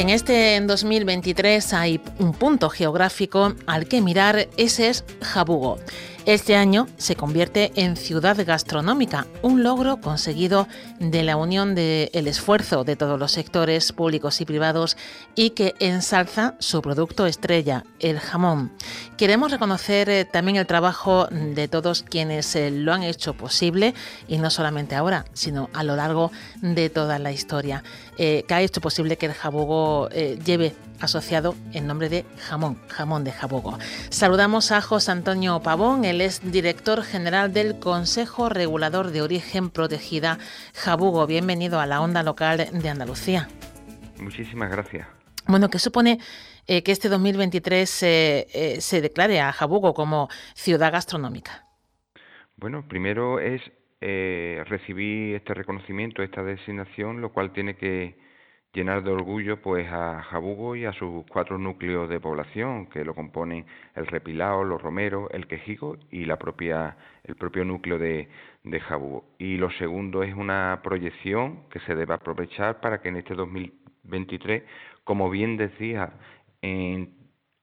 En este 2023 hay un punto geográfico al que mirar, ese es Jabugo. Este año se convierte en ciudad gastronómica, un logro conseguido de la unión del esfuerzo de todos los sectores públicos y privados y que ensalza su producto estrella, el jamón. Queremos reconocer eh, también el trabajo de todos quienes eh, lo han hecho posible y no solamente ahora, sino a lo largo de toda la historia, eh, que ha hecho posible que el jabugo lleve asociado en nombre de jamón, jamón de Jabugo. Saludamos a José Antonio Pavón, él es director general del Consejo Regulador de Origen Protegida Jabugo. Bienvenido a la onda local de Andalucía. Muchísimas gracias. Bueno, ¿qué supone eh, que este 2023 eh, se declare a Jabugo como ciudad gastronómica? Bueno, primero es eh, recibir este reconocimiento, esta designación, lo cual tiene que llenar de orgullo pues a Jabugo y a sus cuatro núcleos de población que lo componen el Repilao, los Romeros, el Quejigo y la propia el propio núcleo de, de Jabugo. Y lo segundo es una proyección que se debe aprovechar para que en este 2023, como bien decía en,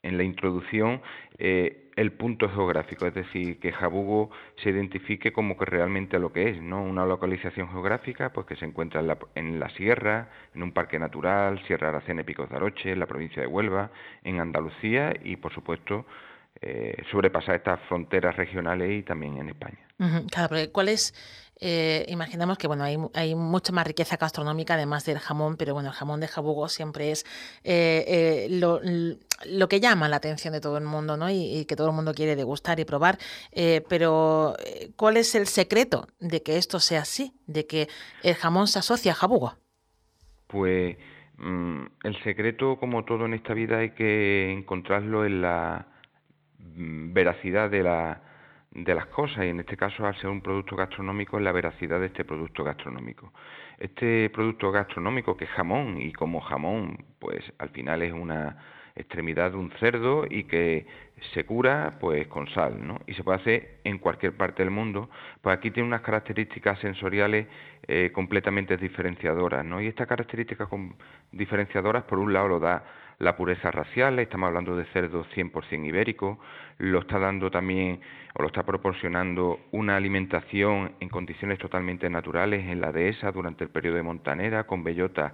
en la introducción, eh, el punto geográfico, es decir, que Jabugo se identifique como que realmente lo que es, ¿no? Una localización geográfica pues que se encuentra en la, en la sierra, en un parque natural, Sierra Aracena y Picos de Aroche, en la provincia de Huelva, en Andalucía y por supuesto eh, sobrepasar estas fronteras regionales y también en España. Claro, pero ¿cuál es eh, imaginamos que bueno hay, hay, mucha más riqueza gastronómica además del jamón, pero bueno, el jamón de jabugo siempre es eh, eh, lo, lo, que llama la atención de todo el mundo ¿no? y, que todo el mundo quiere degustar y probar. pero, ¿cuál es el secreto de que esto sea así? De que el jamón se asocia a jabugo. Pues mm, el secreto, como todo en esta vida, hay que encontrarlo en la veracidad de la de las cosas y en este caso al ser un producto gastronómico la veracidad de este producto gastronómico. Este producto gastronómico que es jamón y como jamón pues al final es una extremidad de un cerdo y que se cura pues con sal, ¿no? Y se puede hacer en cualquier parte del mundo, pues aquí tiene unas características sensoriales eh, completamente diferenciadoras, ¿no? Y estas características diferenciadoras por un lado lo da la pureza racial, estamos hablando de cerdo 100% ibérico, lo está dando también o lo está proporcionando una alimentación en condiciones totalmente naturales en la dehesa durante el periodo de montanera con bellotas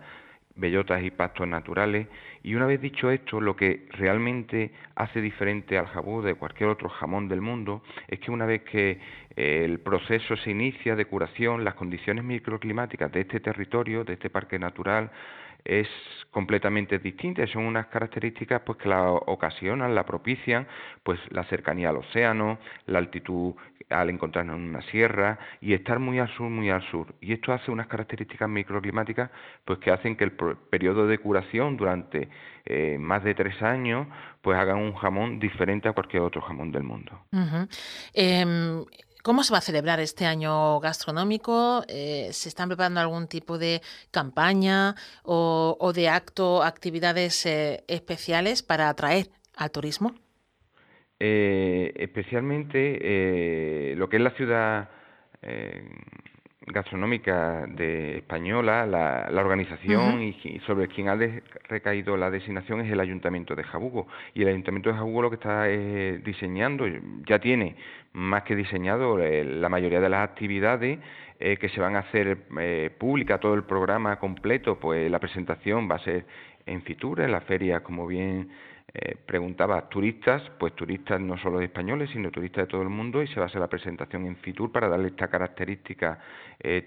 bellotas y pastos naturales. Y una vez dicho esto, lo que realmente hace diferente al jabú de cualquier otro jamón del mundo es que una vez que eh, el proceso se inicia de curación, las condiciones microclimáticas de este territorio, de este parque natural, es completamente distinta, son unas características pues que la ocasionan, la propician, pues la cercanía al océano, la altitud al encontrarnos en una sierra y estar muy al sur, muy al sur. Y esto hace unas características microclimáticas pues que hacen que el periodo de curación durante eh, más de tres años pues hagan un jamón diferente a cualquier otro jamón del mundo. ¿Cómo se va a celebrar este año gastronómico? Eh, ¿Se están preparando algún tipo de campaña o, de acto, actividades eh, especiales para atraer al turismo? Eh, especialmente lo que es la ciudad gastronómica de española, la, organización y, sobre quien ha recaído la designación es el Ayuntamiento de Jabugo. Y el Ayuntamiento de Jabugo lo que está diseñando, ya tiene más que diseñado eh, la mayoría de las actividades eh, que se van a hacer eh, pública, todo el programa completo, pues la presentación va a ser en Fitur, en la feria, como bien eh, preguntaba, turistas, pues turistas no solo de españoles, sino turistas de todo el mundo, y se va a hacer la presentación en Fitur para darle esta característica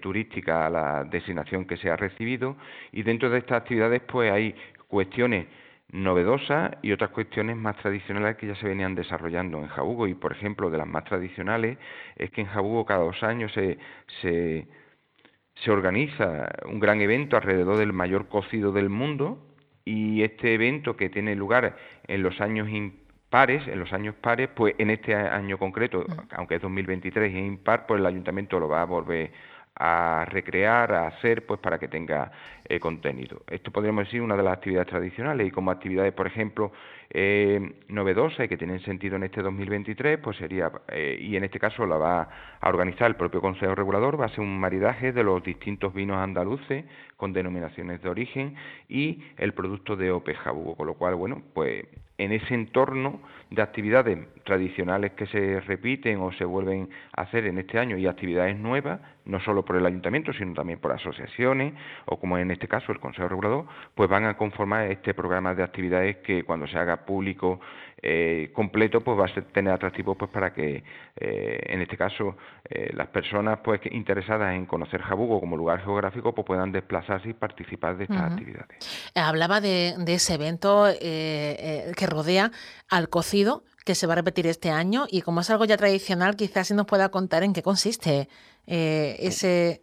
turística a la designación que se ha recibido. Y dentro de estas actividades, pues hay cuestiones novedosas y otras cuestiones más tradicionales que ya se venían desarrollando en Jabugo. Y, por ejemplo, de las más tradicionales es que en Jabugo cada dos años se, se organiza un gran evento alrededor del mayor cocido del mundo y este evento que tiene lugar en los años impares, en los años pares, pues en este año concreto, aunque es 2023 y es impar, pues el ayuntamiento lo va a volver a recrear, a hacer, pues para que tenga eh, contenido. Esto podríamos decir una de las actividades tradicionales y como actividades, por ejemplo, eh, novedosas y que tienen sentido en este 2023, pues sería, eh, y en este caso la va a organizar el propio Consejo Regulador, va a ser un maridaje de los distintos vinos andaluces con denominaciones de origen y el producto de OPE con lo cual, bueno, pues en ese entorno de actividades tradicionales que se repiten o se vuelven a hacer en este año y actividades nuevas, no solo por el ayuntamiento, sino también por asociaciones o como en este caso el Consejo Regulador, pues van a conformar este programa de actividades que cuando se haga público eh, completo, pues va a tener atractivo pues para que eh, en este caso eh, las personas pues interesadas en conocer Jabugo como lugar geográfico pues puedan desplazarse y participar de estas actividades. Hablaba de, ese evento que rodea al cocido que se va a repetir este año y como es algo ya tradicional, quizás si nos pueda contar en qué consiste ese,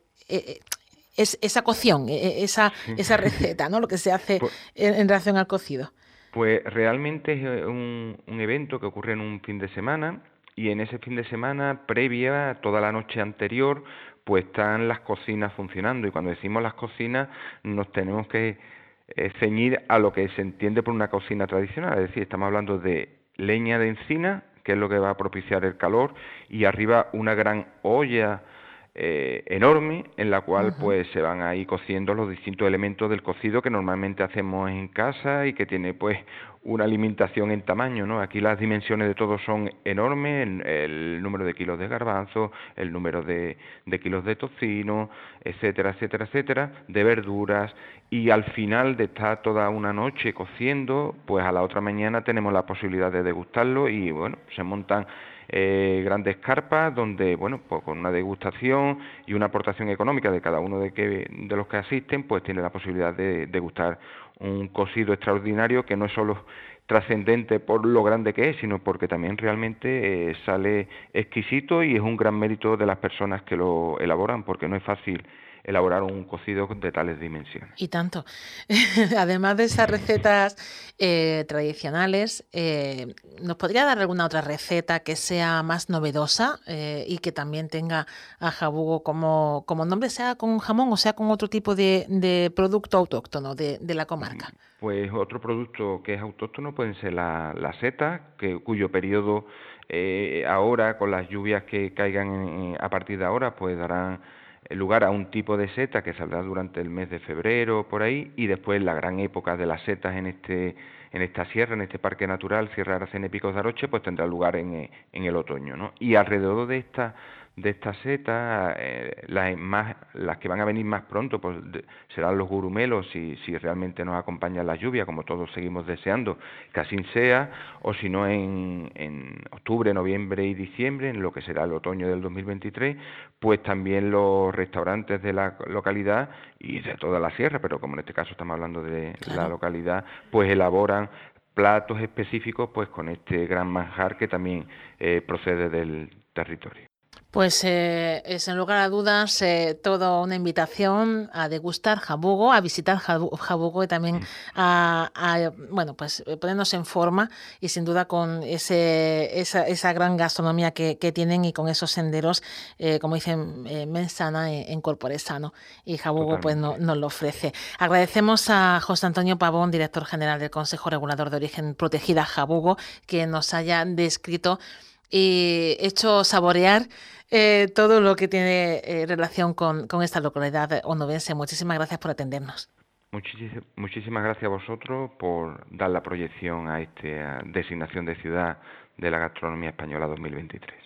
es, esa cocción, e, e, esa, esa receta, ¿no? Lo que se hace pues en, relación al cocido. Pues realmente es eh, un, un, evento que ocurre en un fin de semana y en ese fin de semana, previa, toda la noche anterior, pues están las cocinas funcionando y cuando decimos las cocinas nos tenemos que eh, ceñir a lo que se entiende por una cocina tradicional, es decir, estamos hablando de leña de encina, que es lo que va a propiciar el calor, y arriba una gran olla eh, enorme en la cual pues se van ahí cociendo los distintos elementos del cocido que normalmente hacemos en casa y que tiene pues una alimentación en tamaño, ¿no? Aquí las dimensiones de todo son enormes, el, número de kilos de garbanzo, el número de, de, kilos de tocino, etcétera, etcétera, etcétera, de verduras y al final de estar toda una noche cociendo, pues a la otra mañana tenemos la posibilidad de degustarlo y bueno, se montan eh, grandes carpas donde, bueno, pues con una degustación y una aportación económica de cada uno de, que, de los que asisten, pues tiene la posibilidad de degustar un cocido extraordinario que no es solo trascendente por lo grande que es, sino porque también realmente eh, sale exquisito y es un gran mérito de las personas que lo elaboran, porque no es fácil elaborar un cocido de tales dimensiones. Y tanto. Además de esas recetas eh, tradicionales, eh, ¿nos podría dar alguna otra receta que sea más novedosa eh, y que también tenga a jabugo como, como nombre, sea con jamón o sea con otro tipo de, producto autóctono de, la comarca? Mm, pues otro producto que es autóctono pueden ser la, la seta, que, cuyo periodo ahora, con las lluvias que caigan a partir de ahora, pues darán lugar a un tipo de seta que saldrá durante el mes de febrero por ahí y después la gran época de las setas en este en esta sierra, en este parque natural, Sierra Aracena y Picos de Aroche, pues tendrá lugar en, en el otoño, ¿no? Y alrededor de esta de estas setas, eh, las, más, las que van a venir más pronto pues serán los gurumelos si, si realmente nos acompaña la lluvia, como todos seguimos deseando que así sea, o si no en, en octubre, noviembre y diciembre, en lo que será el otoño del 2023, pues también los restaurantes de la localidad y de toda la sierra, pero como en este caso estamos hablando de la localidad, pues elaboran platos específicos pues con este gran manjar que también eh, procede del territorio. Pues eh, es en lugar a dudas eh, toda una invitación a degustar jabugo, a visitar jabugo y también a, bueno pues eh, ponernos en forma y sin duda con ese, esa, gran gastronomía que, tienen y con esos senderos, como dicen, mensana en, en corpore sano y jabugo pues no, nos lo ofrece. Agradecemos a José Antonio Pavón, director general del Consejo Regulador de Origen Protegida Jabugo, que nos haya descrito y hecho saborear eh, todo lo que tiene eh, relación con, esta localidad onubense. Muchísimas gracias por atendernos. muchísimas gracias a vosotros por dar la proyección a esta designación de ciudad de la gastronomía española 2023.